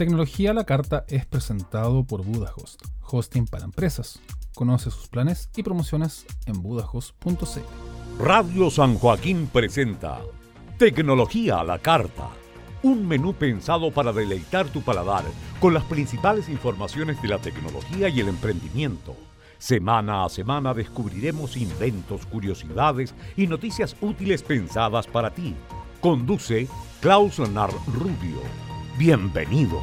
Tecnología a la Carta es presentado por Budahost, hosting para empresas. Conoce sus planes y promociones en budahost.cl. Radio San Joaquín presenta Tecnología a la Carta, un menú pensado para deleitar tu paladar con las principales informaciones de la tecnología y el emprendimiento. Semana a semana descubriremos inventos, curiosidades y noticias útiles pensadas para ti. Conduce Klaus Leonard Rubio. Bienvenidos.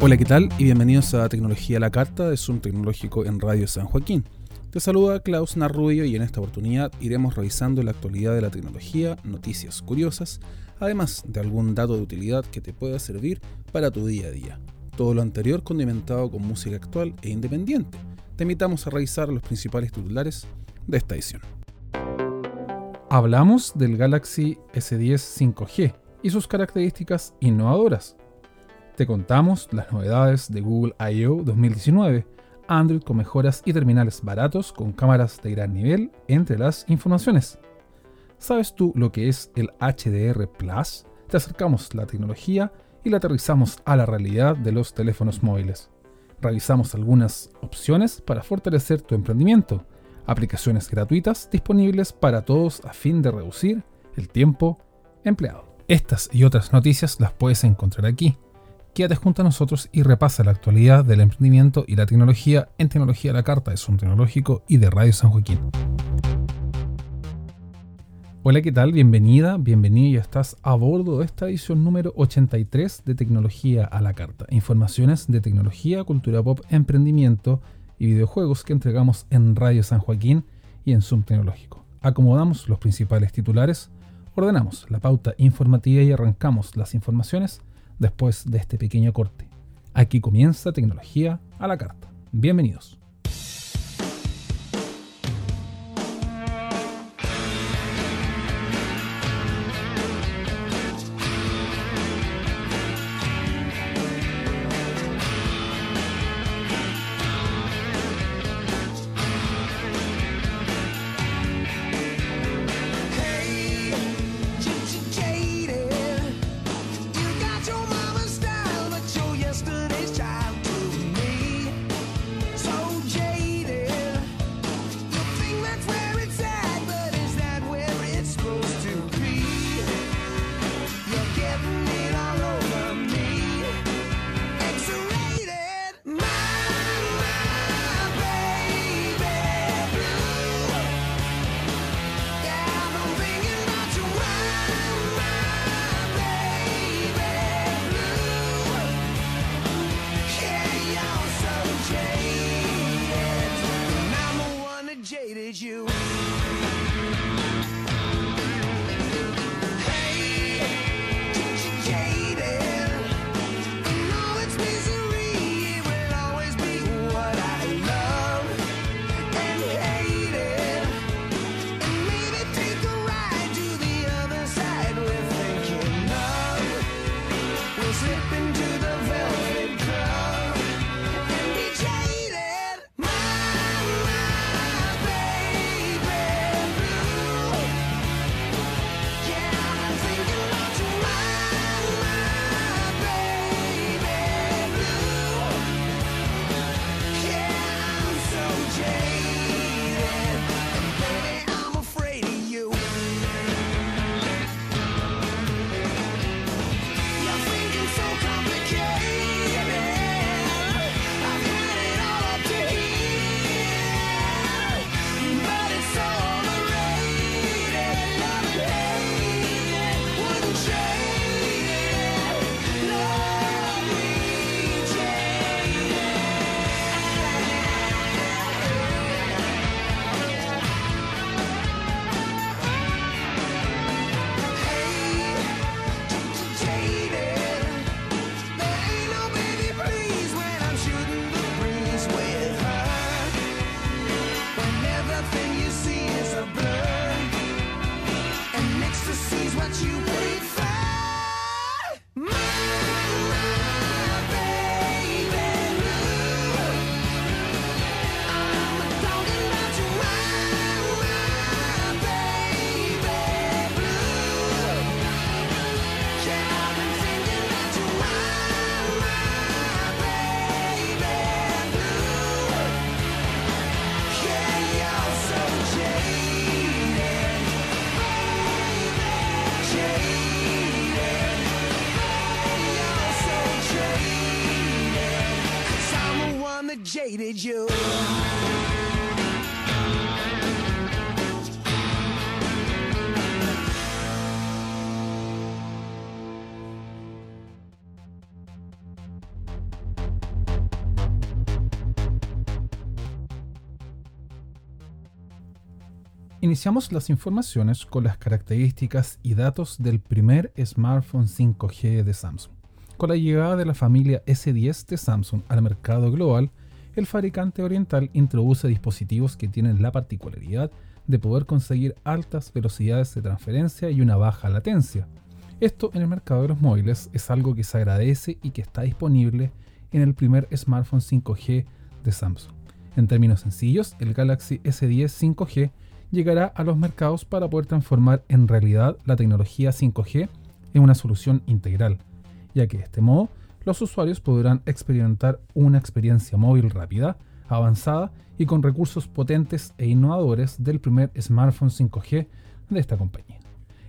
Hola, ¿qué tal? Y bienvenidos a Tecnología la Carta de Zoom Tecnológico en Radio San Joaquín. Te saluda Klaus Narrubio y en esta oportunidad iremos revisando la actualidad de la tecnología, noticias curiosas, además de algún dato de utilidad que te pueda servir para tu día a día. Todo lo anterior condimentado con música actual e independiente. Te invitamos a revisar los principales titulares de esta edición. Hablamos del Galaxy S10 5G y sus características innovadoras. Te contamos las novedades de Google I.O. 2019, Android con mejoras y terminales baratos con cámaras de gran nivel entre las informaciones. ¿Sabes tú lo que es el HDR Plus? Te acercamos la tecnología y la aterrizamos a la realidad de los teléfonos móviles. Revisamos algunas opciones para fortalecer tu emprendimiento aplicaciones gratuitas disponibles para todos a fin de reducir el tiempo empleado. Estas y otras noticias las puedes encontrar aquí. Quédate junto a nosotros y repasa la actualidad del emprendimiento y la tecnología en Tecnología a la Carta de Zoom Tecnológico y de Radio San Joaquín. Hola, ¿qué tal? Bienvenida, bienvenido. Ya estás a bordo de esta edición número 83 de Tecnología a la Carta. Informaciones de tecnología, cultura pop, emprendimiento y videojuegos que entregamos en Radio San Joaquín y en Zoom Tecnológico. Acomodamos los principales titulares, ordenamos la pauta informativa y arrancamos las informaciones después de este pequeño corte. Aquí comienza Tecnología a la Carta. Bienvenidos. Iniciamos las informaciones con las características y datos del primer smartphone 5G de Samsung. Con la llegada de la familia S10 de Samsung al mercado global, el fabricante oriental introduce dispositivos que tienen la particularidad de poder conseguir altas velocidades de transferencia y una baja latencia. Esto en el mercado de los móviles es algo que se agradece y que está disponible en el primer smartphone 5G de Samsung. En términos sencillos, el Galaxy S10 5G llegará a los mercados para poder transformar en realidad la tecnología 5G en una solución integral, ya que de este modo los usuarios podrán experimentar una experiencia móvil rápida, avanzada y con recursos potentes e innovadores del primer smartphone 5G de esta compañía.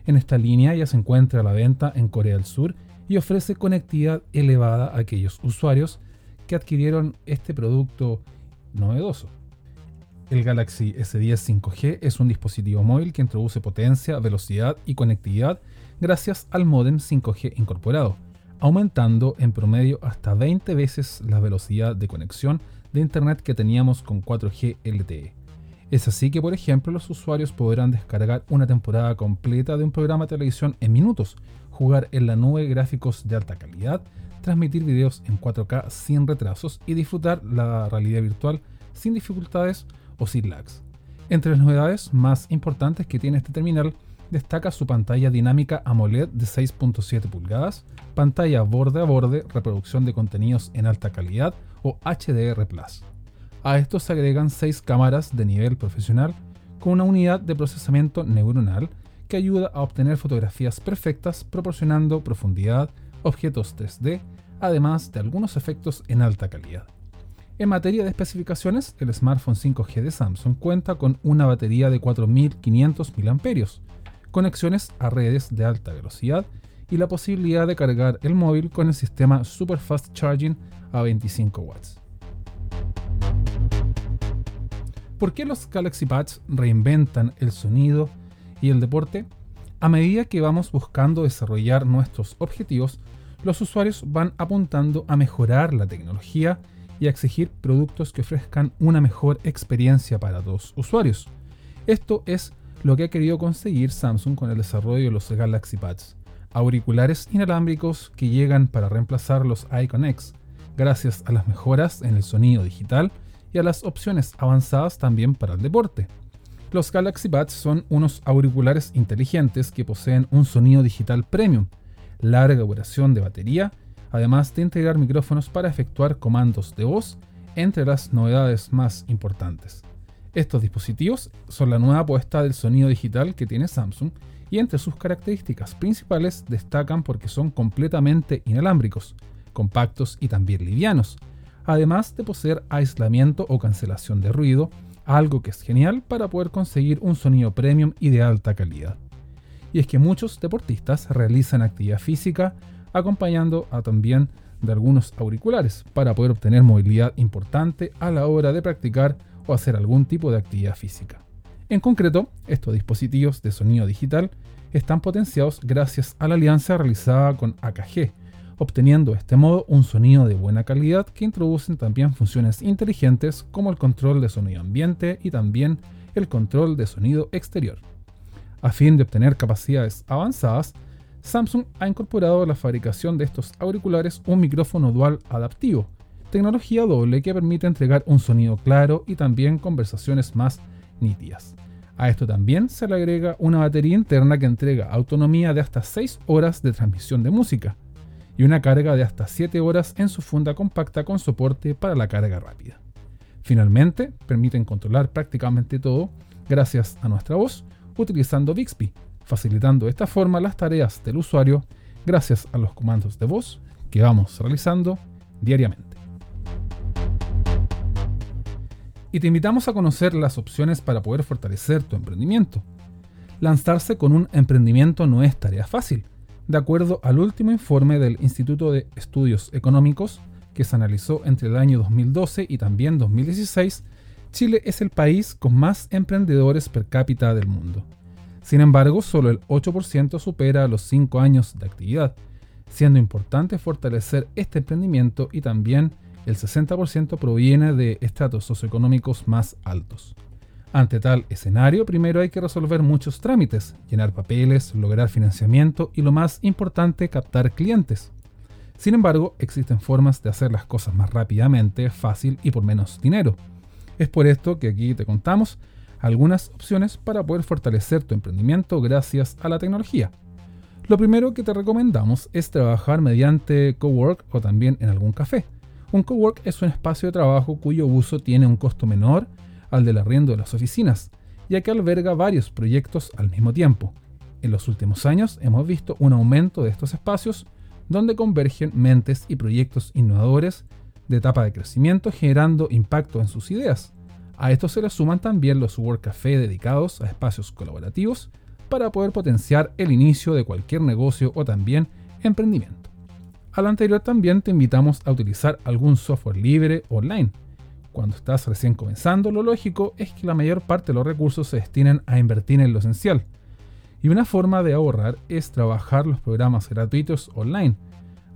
En esta línea ya se encuentra a la venta en Corea del Sur y ofrece conectividad elevada a aquellos usuarios que adquirieron este producto novedoso. El Galaxy S10 5G es un dispositivo móvil que introduce potencia, velocidad y conectividad gracias al modem 5G incorporado, aumentando en promedio hasta 20 veces la velocidad de conexión de Internet que teníamos con 4G LTE. Es así que, por ejemplo, los usuarios podrán descargar una temporada completa de un programa de televisión en minutos, jugar en la nube gráficos de alta calidad, transmitir videos en 4K sin retrasos y disfrutar la realidad virtual sin dificultades o sin. Entre las novedades más importantes que tiene este terminal destaca su pantalla dinámica AMOLED de 6.7 pulgadas, pantalla borde a borde, reproducción de contenidos en alta calidad o HDR+. A esto se agregan 6 cámaras de nivel profesional con una unidad de procesamiento neuronal que ayuda a obtener fotografías perfectas proporcionando profundidad, objetos 3D, además de algunos efectos en alta calidad. En materia de especificaciones, el smartphone 5G de Samsung cuenta con una batería de 4500 mAh, conexiones a redes de alta velocidad y la posibilidad de cargar el móvil con el sistema Super Fast Charging a 25 watts. ¿Por qué los Galaxy Buds reinventan el sonido y el deporte? A medida que vamos buscando desarrollar nuestros objetivos, los usuarios van apuntando a mejorar la tecnología y exigir productos que ofrezcan una mejor experiencia para los usuarios. Esto es lo que ha querido conseguir Samsung con el desarrollo de los Galaxy Buds, auriculares inalámbricos que llegan para reemplazar los Icon X, gracias a las mejoras en el sonido digital y a las opciones avanzadas también para el deporte. Los Galaxy Buds son unos auriculares inteligentes que poseen un sonido digital premium, larga duración de batería además de integrar micrófonos para efectuar comandos de voz, entre las novedades más importantes. Estos dispositivos son la nueva apuesta del sonido digital que tiene Samsung y entre sus características principales destacan porque son completamente inalámbricos, compactos y también livianos, además de poseer aislamiento o cancelación de ruido, algo que es genial para poder conseguir un sonido premium y de alta calidad. Y es que muchos deportistas realizan actividad física acompañando a también de algunos auriculares para poder obtener movilidad importante a la hora de practicar o hacer algún tipo de actividad física. En concreto, estos dispositivos de sonido digital están potenciados gracias a la alianza realizada con AKG, obteniendo de este modo un sonido de buena calidad que introducen también funciones inteligentes como el control de sonido ambiente y también el control de sonido exterior. A fin de obtener capacidades avanzadas, Samsung ha incorporado a la fabricación de estos auriculares un micrófono dual adaptivo, tecnología doble que permite entregar un sonido claro y también conversaciones más nítidas. A esto también se le agrega una batería interna que entrega autonomía de hasta 6 horas de transmisión de música y una carga de hasta 7 horas en su funda compacta con soporte para la carga rápida. Finalmente, permiten controlar prácticamente todo gracias a nuestra voz utilizando Bixby, facilitando de esta forma las tareas del usuario gracias a los comandos de voz que vamos realizando diariamente. Y te invitamos a conocer las opciones para poder fortalecer tu emprendimiento. Lanzarse con un emprendimiento no es tarea fácil. De acuerdo al último informe del Instituto de Estudios Económicos, que se analizó entre el año 2012 y también 2016, Chile es el país con más emprendedores per cápita del mundo. Sin embargo, solo el 8% supera los 5 años de actividad, siendo importante fortalecer este emprendimiento y también el 60% proviene de estratos socioeconómicos más altos. Ante tal escenario, primero hay que resolver muchos trámites, llenar papeles, lograr financiamiento y lo más importante, captar clientes. Sin embargo, existen formas de hacer las cosas más rápidamente, fácil y por menos dinero. Es por esto que aquí te contamos algunas opciones para poder fortalecer tu emprendimiento gracias a la tecnología. Lo primero que te recomendamos es trabajar mediante cowork o también en algún café. Un cowork es un espacio de trabajo cuyo uso tiene un costo menor al del arriendo de las oficinas, ya que alberga varios proyectos al mismo tiempo. En los últimos años hemos visto un aumento de estos espacios donde convergen mentes y proyectos innovadores de etapa de crecimiento generando impacto en sus ideas. A esto se le suman también los Work Café dedicados a espacios colaborativos para poder potenciar el inicio de cualquier negocio o también emprendimiento. A lo anterior también te invitamos a utilizar algún software libre online. Cuando estás recién comenzando, lo lógico es que la mayor parte de los recursos se destinen a invertir en lo esencial. Y una forma de ahorrar es trabajar los programas gratuitos online.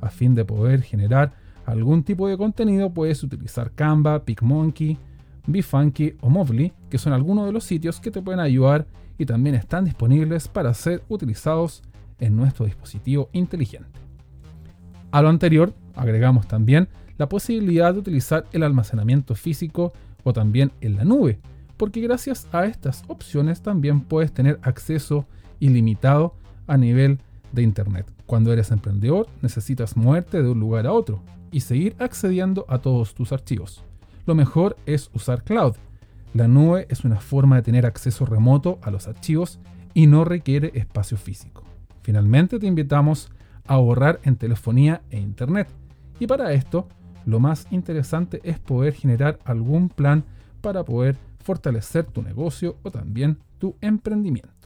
A fin de poder generar algún tipo de contenido puedes utilizar Canva, PicMonkey, BeFunky o Movely, que son algunos de los sitios que te pueden ayudar y también están disponibles para ser utilizados en nuestro dispositivo inteligente. A lo anterior, agregamos también la posibilidad de utilizar el almacenamiento físico o también en la nube, porque gracias a estas opciones también puedes tener acceso ilimitado a nivel de Internet. Cuando eres emprendedor necesitas moverte de un lugar a otro y seguir accediendo a todos tus archivos. Lo mejor es usar cloud. La nube es una forma de tener acceso remoto a los archivos y no requiere espacio físico. Finalmente te invitamos a ahorrar en telefonía e internet. Y para esto, lo más interesante es poder generar algún plan para poder fortalecer tu negocio o también tu emprendimiento.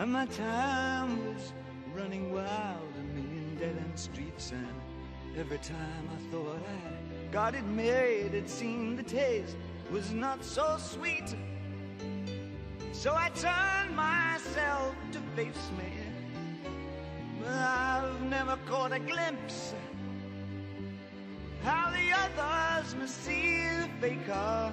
And my time was running wild, million dead end streets. And every time I thought I got it made, it seemed the taste was not so sweet. So I turned myself to face me. But I've never caught a glimpse how the others must see the faker.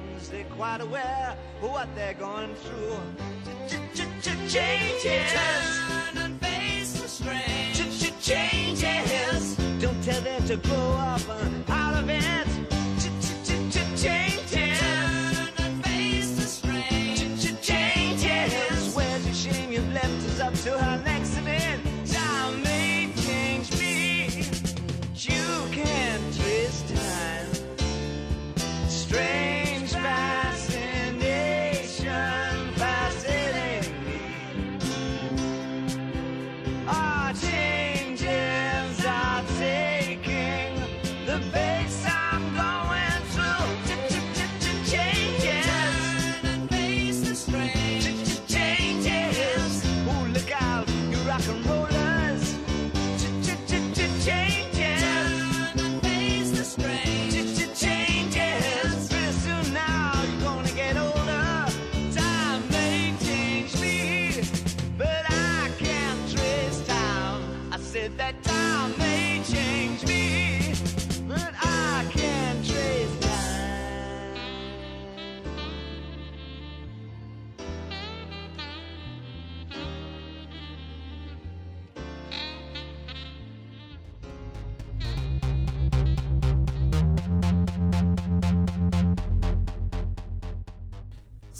consultations. They're quite aware of what they're going through. Changes. Turn and face the strain. Changes. Don't tell them to grow up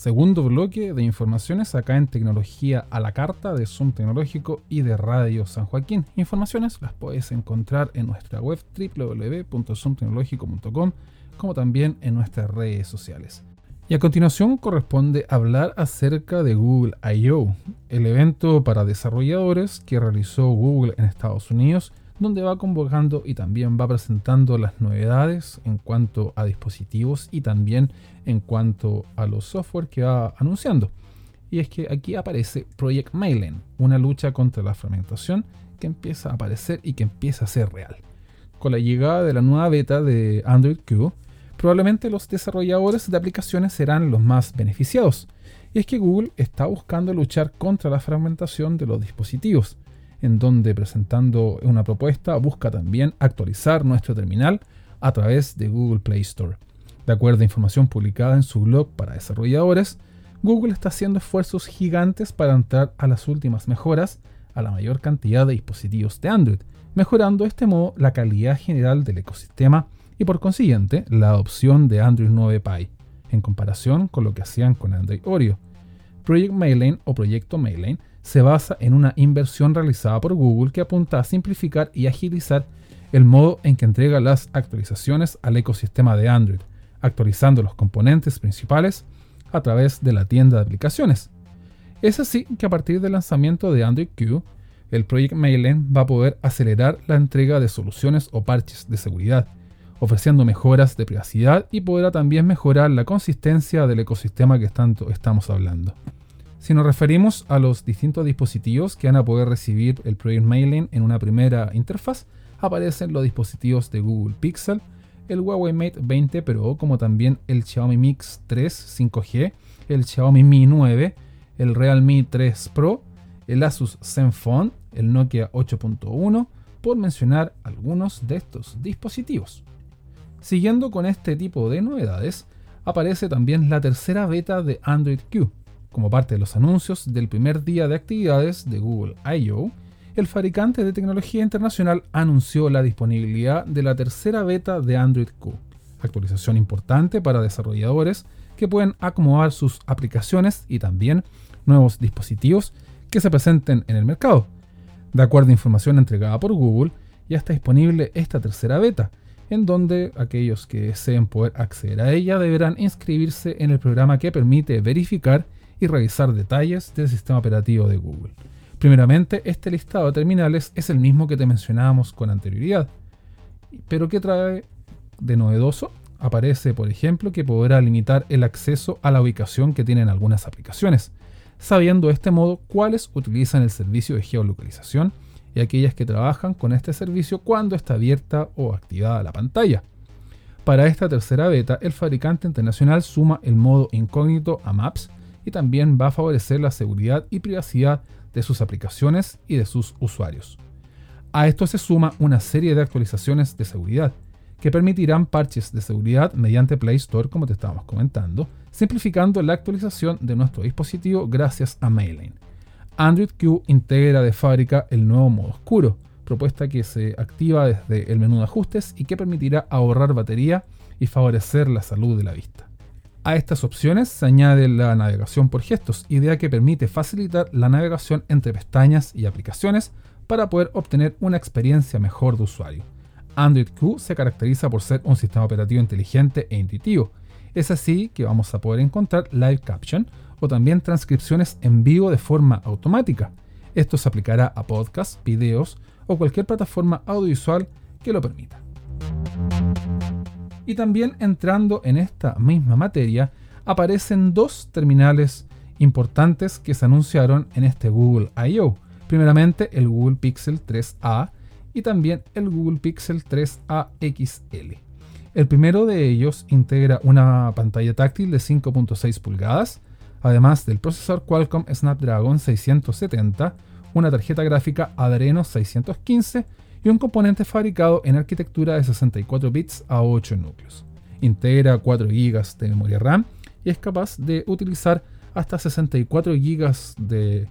Segundo bloque de informaciones acá en Tecnología a la Carta de Zoom Tecnológico y de Radio San Joaquín. Informaciones las puedes encontrar en nuestra web www.zoomtecnológico.com como también en nuestras redes sociales. Y a continuación corresponde hablar acerca de Google I.O., el evento para desarrolladores que realizó Google en Estados Unidos, donde va convocando y también va presentando las novedades en cuanto a dispositivos y también en cuanto a los software que va anunciando. Y es que aquí aparece Project Mailin, una lucha contra la fragmentación que empieza a aparecer y que empieza a ser real. Con la llegada de la nueva beta de Android Q, probablemente los desarrolladores de aplicaciones serán los más beneficiados. Y es que Google está buscando luchar contra la fragmentación de los dispositivos, en donde presentando una propuesta busca también actualizar nuestro terminal a través de Google Play Store. De acuerdo a información publicada en su blog para desarrolladores, Google está haciendo esfuerzos gigantes para entrar a las últimas mejoras a la mayor cantidad de dispositivos de Android, mejorando de este modo la calidad general del ecosistema y por consiguiente la adopción de Android 9 Pie, en comparación con lo que hacían con Android Oreo. Project Mailin o Proyecto Mailin se basa en una inversión realizada por Google que apunta a simplificar y agilizar el modo en que entrega las actualizaciones al ecosistema de Android, actualizando los componentes principales a través de la tienda de aplicaciones. Es así que a partir del lanzamiento de Android Q, el Project Mailin va a poder acelerar la entrega de soluciones o parches de seguridad, ofreciendo mejoras de privacidad y podrá también mejorar la consistencia del ecosistema que tanto estamos hablando. Si nos referimos a los distintos dispositivos que van a poder recibir el Project Mailin en una primera interfaz, aparecen los dispositivos de Google Pixel, el Huawei Mate 20 Pro, como también el Xiaomi Mix 3 5G, el Xiaomi Mi 9, el Realme 3 Pro, el Asus Zenfone, el Nokia 8.1, por mencionar algunos de estos dispositivos. Siguiendo con este tipo de novedades, aparece también la tercera beta de Android Q, como parte de los anuncios del primer día de actividades de Google I.O., el fabricante de tecnología internacional anunció la disponibilidad de la tercera beta de Android Q, actualización importante para desarrolladores que pueden acomodar sus aplicaciones y también nuevos dispositivos que se presenten en el mercado. De acuerdo a información entregada por Google, ya está disponible esta tercera beta, en donde aquellos que deseen poder acceder a ella deberán inscribirse en el programa que permite verificar y revisar detalles del sistema operativo de Google. Primeramente, este listado de terminales es el mismo que te mencionábamos con anterioridad. Pero ¿qué trae de novedoso? Aparece, por ejemplo, que podrá limitar el acceso a la ubicación que tienen algunas aplicaciones, sabiendo de este modo cuáles utilizan el servicio de geolocalización y aquellas que trabajan con este servicio cuando está abierta o activada la pantalla. Para esta tercera beta, el fabricante internacional suma el modo incógnito a Maps, y también va a favorecer la seguridad y privacidad de sus aplicaciones y de sus usuarios. A esto se suma una serie de actualizaciones de seguridad que permitirán parches de seguridad mediante Play Store, como te estábamos comentando, simplificando la actualización de nuestro dispositivo gracias a Mailin. Android Q integra de fábrica el nuevo modo oscuro, propuesta que se activa desde el menú de ajustes y que permitirá ahorrar batería y favorecer la salud de la vista. A estas opciones se añade la navegación por gestos, idea que permite facilitar la navegación entre pestañas y aplicaciones para poder obtener una experiencia mejor de usuario. Android Q se caracteriza por ser un sistema operativo inteligente e intuitivo. Es así que vamos a poder encontrar live caption o también transcripciones en vivo de forma automática. Esto se aplicará a podcasts, videos o cualquier plataforma audiovisual que lo permita. Y también entrando en esta misma materia, aparecen dos terminales importantes que se anunciaron en este Google I.O. Primeramente el Google Pixel 3a y también el Google Pixel 3a XL. El primero de ellos integra una pantalla táctil de 5.6 pulgadas, además del procesador Qualcomm Snapdragon 670, una tarjeta gráfica Adreno 615 y un componente fabricado en arquitectura de 64 bits a 8 núcleos. Integra 4 GB de memoria RAM y es capaz de utilizar hasta 64 GB de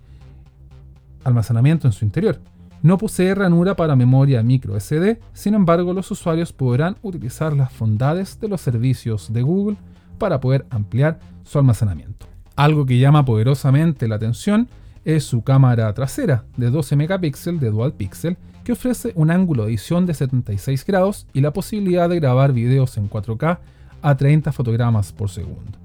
almacenamiento en su interior. No posee ranura para memoria micro SD, sin embargo los usuarios podrán utilizar las bondades de los servicios de Google para poder ampliar su almacenamiento. Algo que llama poderosamente la atención es su cámara trasera de 12 megapíxeles de dual pixel que ofrece un ángulo de edición de 76 grados y la posibilidad de grabar videos en 4K a 30 fotogramas por segundo.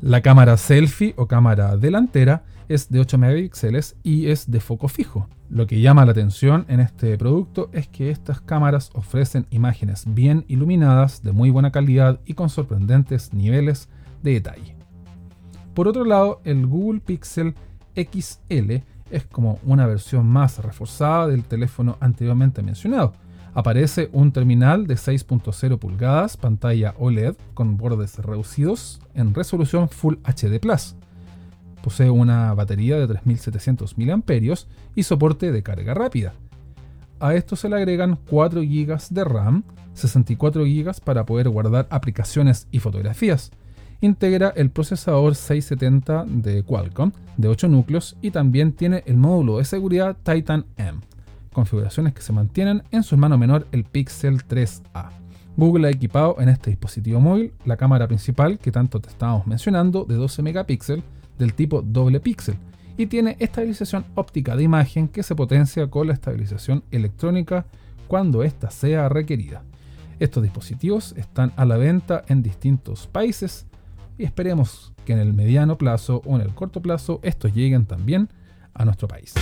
La cámara selfie o cámara delantera es de 8 megapíxeles y es de foco fijo. Lo que llama la atención en este producto es que estas cámaras ofrecen imágenes bien iluminadas, de muy buena calidad y con sorprendentes niveles de detalle. Por otro lado, el Google Pixel XL es como una versión más reforzada del teléfono anteriormente mencionado. Aparece un terminal de 6.0 pulgadas, pantalla OLED con bordes reducidos en resolución Full HD Plus. Posee una batería de 3700 mAh y soporte de carga rápida. A esto se le agregan 4 GB de RAM, 64 GB para poder guardar aplicaciones y fotografías. Integra el procesador 670 de Qualcomm de 8 núcleos y también tiene el módulo de seguridad Titan M, configuraciones que se mantienen en su hermano menor el Pixel 3A. Google ha equipado en este dispositivo móvil la cámara principal que tanto te estábamos mencionando de 12 megapíxeles del tipo doble píxel y tiene estabilización óptica de imagen que se potencia con la estabilización electrónica cuando ésta sea requerida. Estos dispositivos están a la venta en distintos países y esperemos que en el mediano plazo o en el corto plazo estos lleguen también a nuestro país.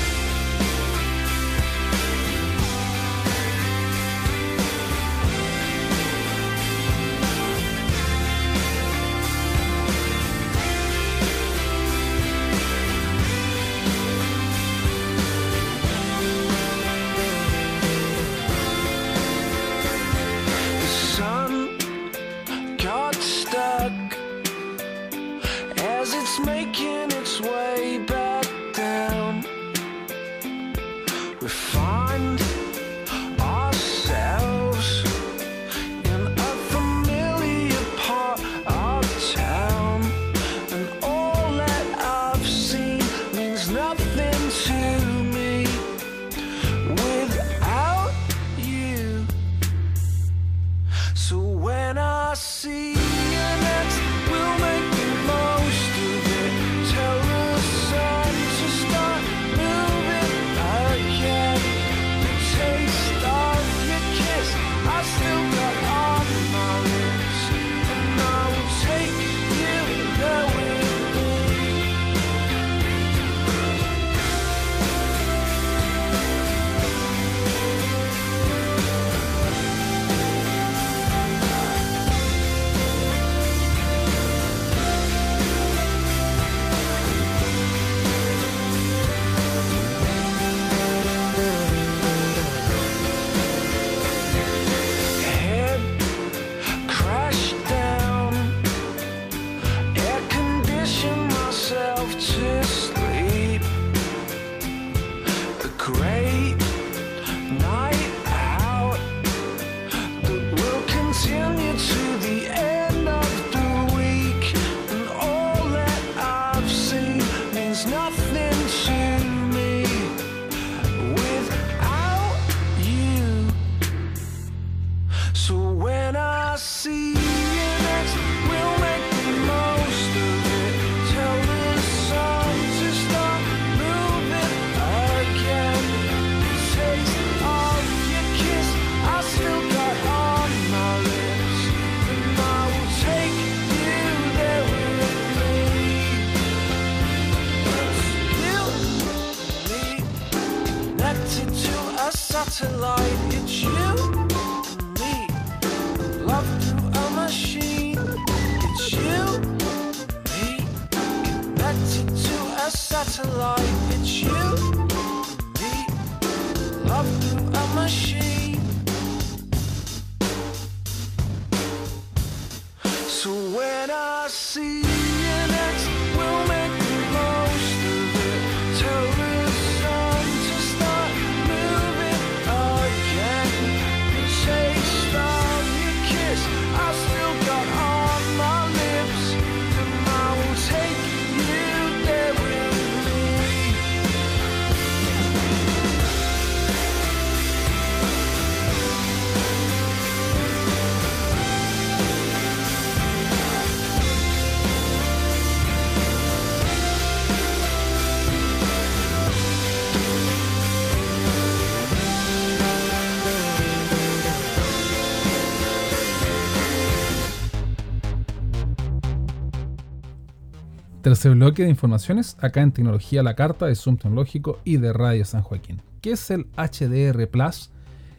Tercer bloque de informaciones acá en Tecnología la Carta de Zoom Tecnológico y de Radio San Joaquín. ¿Qué es el HDR Plus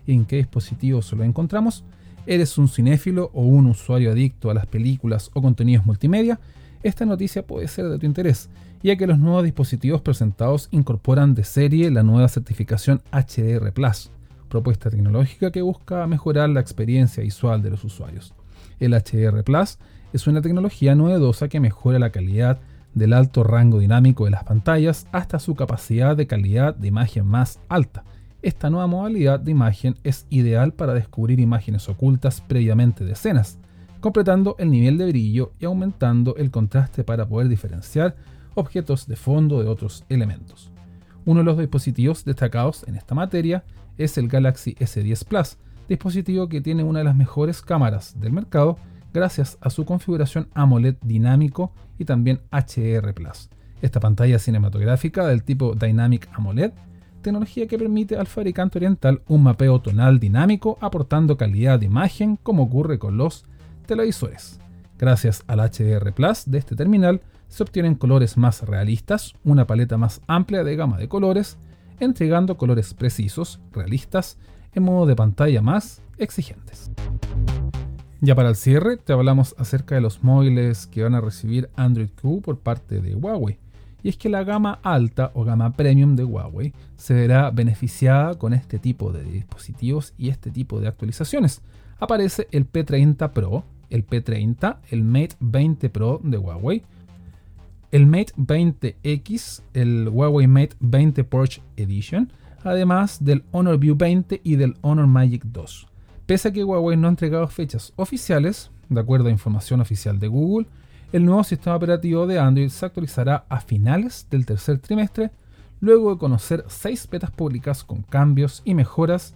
en qué dispositivos lo encontramos? ¿Eres un cinéfilo o un usuario adicto a las películas o contenidos multimedia? Esta noticia puede ser de tu interés, ya que los nuevos dispositivos presentados incorporan de serie la nueva certificación HDR Plus, propuesta tecnológica que busca mejorar la experiencia visual de los usuarios. El HDR Plus es una tecnología novedosa que mejora la calidad del alto rango dinámico de las pantallas hasta su capacidad de calidad de imagen más alta. Esta nueva modalidad de imagen es ideal para descubrir imágenes ocultas previamente de escenas, completando el nivel de brillo y aumentando el contraste para poder diferenciar objetos de fondo de otros elementos. Uno de los dispositivos destacados en esta materia es el Galaxy S10 Plus, dispositivo que tiene una de las mejores cámaras del mercado gracias a su configuración AMOLED dinámico y también Plus. Esta pantalla cinematográfica del tipo Dynamic AMOLED, tecnología que permite al fabricante oriental un mapeo tonal dinámico aportando calidad de imagen como ocurre con los televisores. Gracias al HDR Plus de este terminal se obtienen colores más realistas, una paleta más amplia de gama de colores, entregando colores precisos, realistas, en modo de pantalla más exigentes. Ya para el cierre, te hablamos acerca de los móviles que van a recibir Android Q por parte de Huawei. Y es que la gama alta o gama premium de Huawei se verá beneficiada con este tipo de dispositivos y este tipo de actualizaciones. Aparece el P30 Pro, el P30, el Mate 20 Pro de Huawei, el Mate 20X, el Huawei Mate 20 Porsche Edition, además del Honor View 20 y del Honor Magic 2. Pese a que Huawei no ha entregado fechas oficiales, de acuerdo a información oficial de Google, el nuevo sistema operativo de Android se actualizará a finales del tercer trimestre, luego de conocer seis betas públicas con cambios y mejoras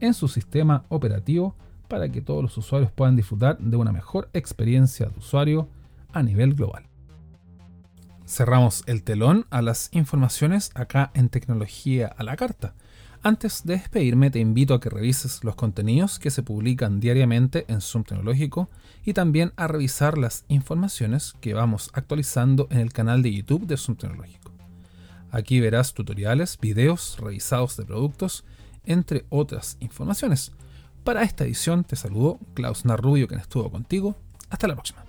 en su sistema operativo para que todos los usuarios puedan disfrutar de una mejor experiencia de usuario a nivel global. Cerramos el telón a las informaciones acá en Tecnología a la Carta. Antes de despedirme te invito a que revises los contenidos que se publican diariamente en Zoom Tecnológico y también a revisar las informaciones que vamos actualizando en el canal de YouTube de Zoom Tecnológico. Aquí verás tutoriales, videos revisados de productos, entre otras informaciones. Para esta edición te saludo Klaus Narrubio quien estuvo contigo. Hasta la próxima.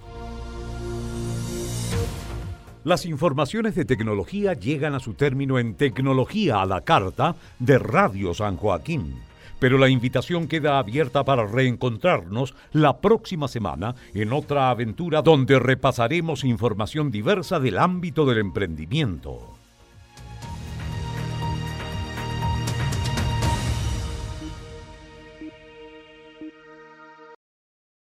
Las informaciones de tecnología llegan a su término en Tecnología a la Carta de Radio San Joaquín. Pero la invitación queda abierta para reencontrarnos la próxima semana en otra aventura donde repasaremos información diversa del ámbito del emprendimiento.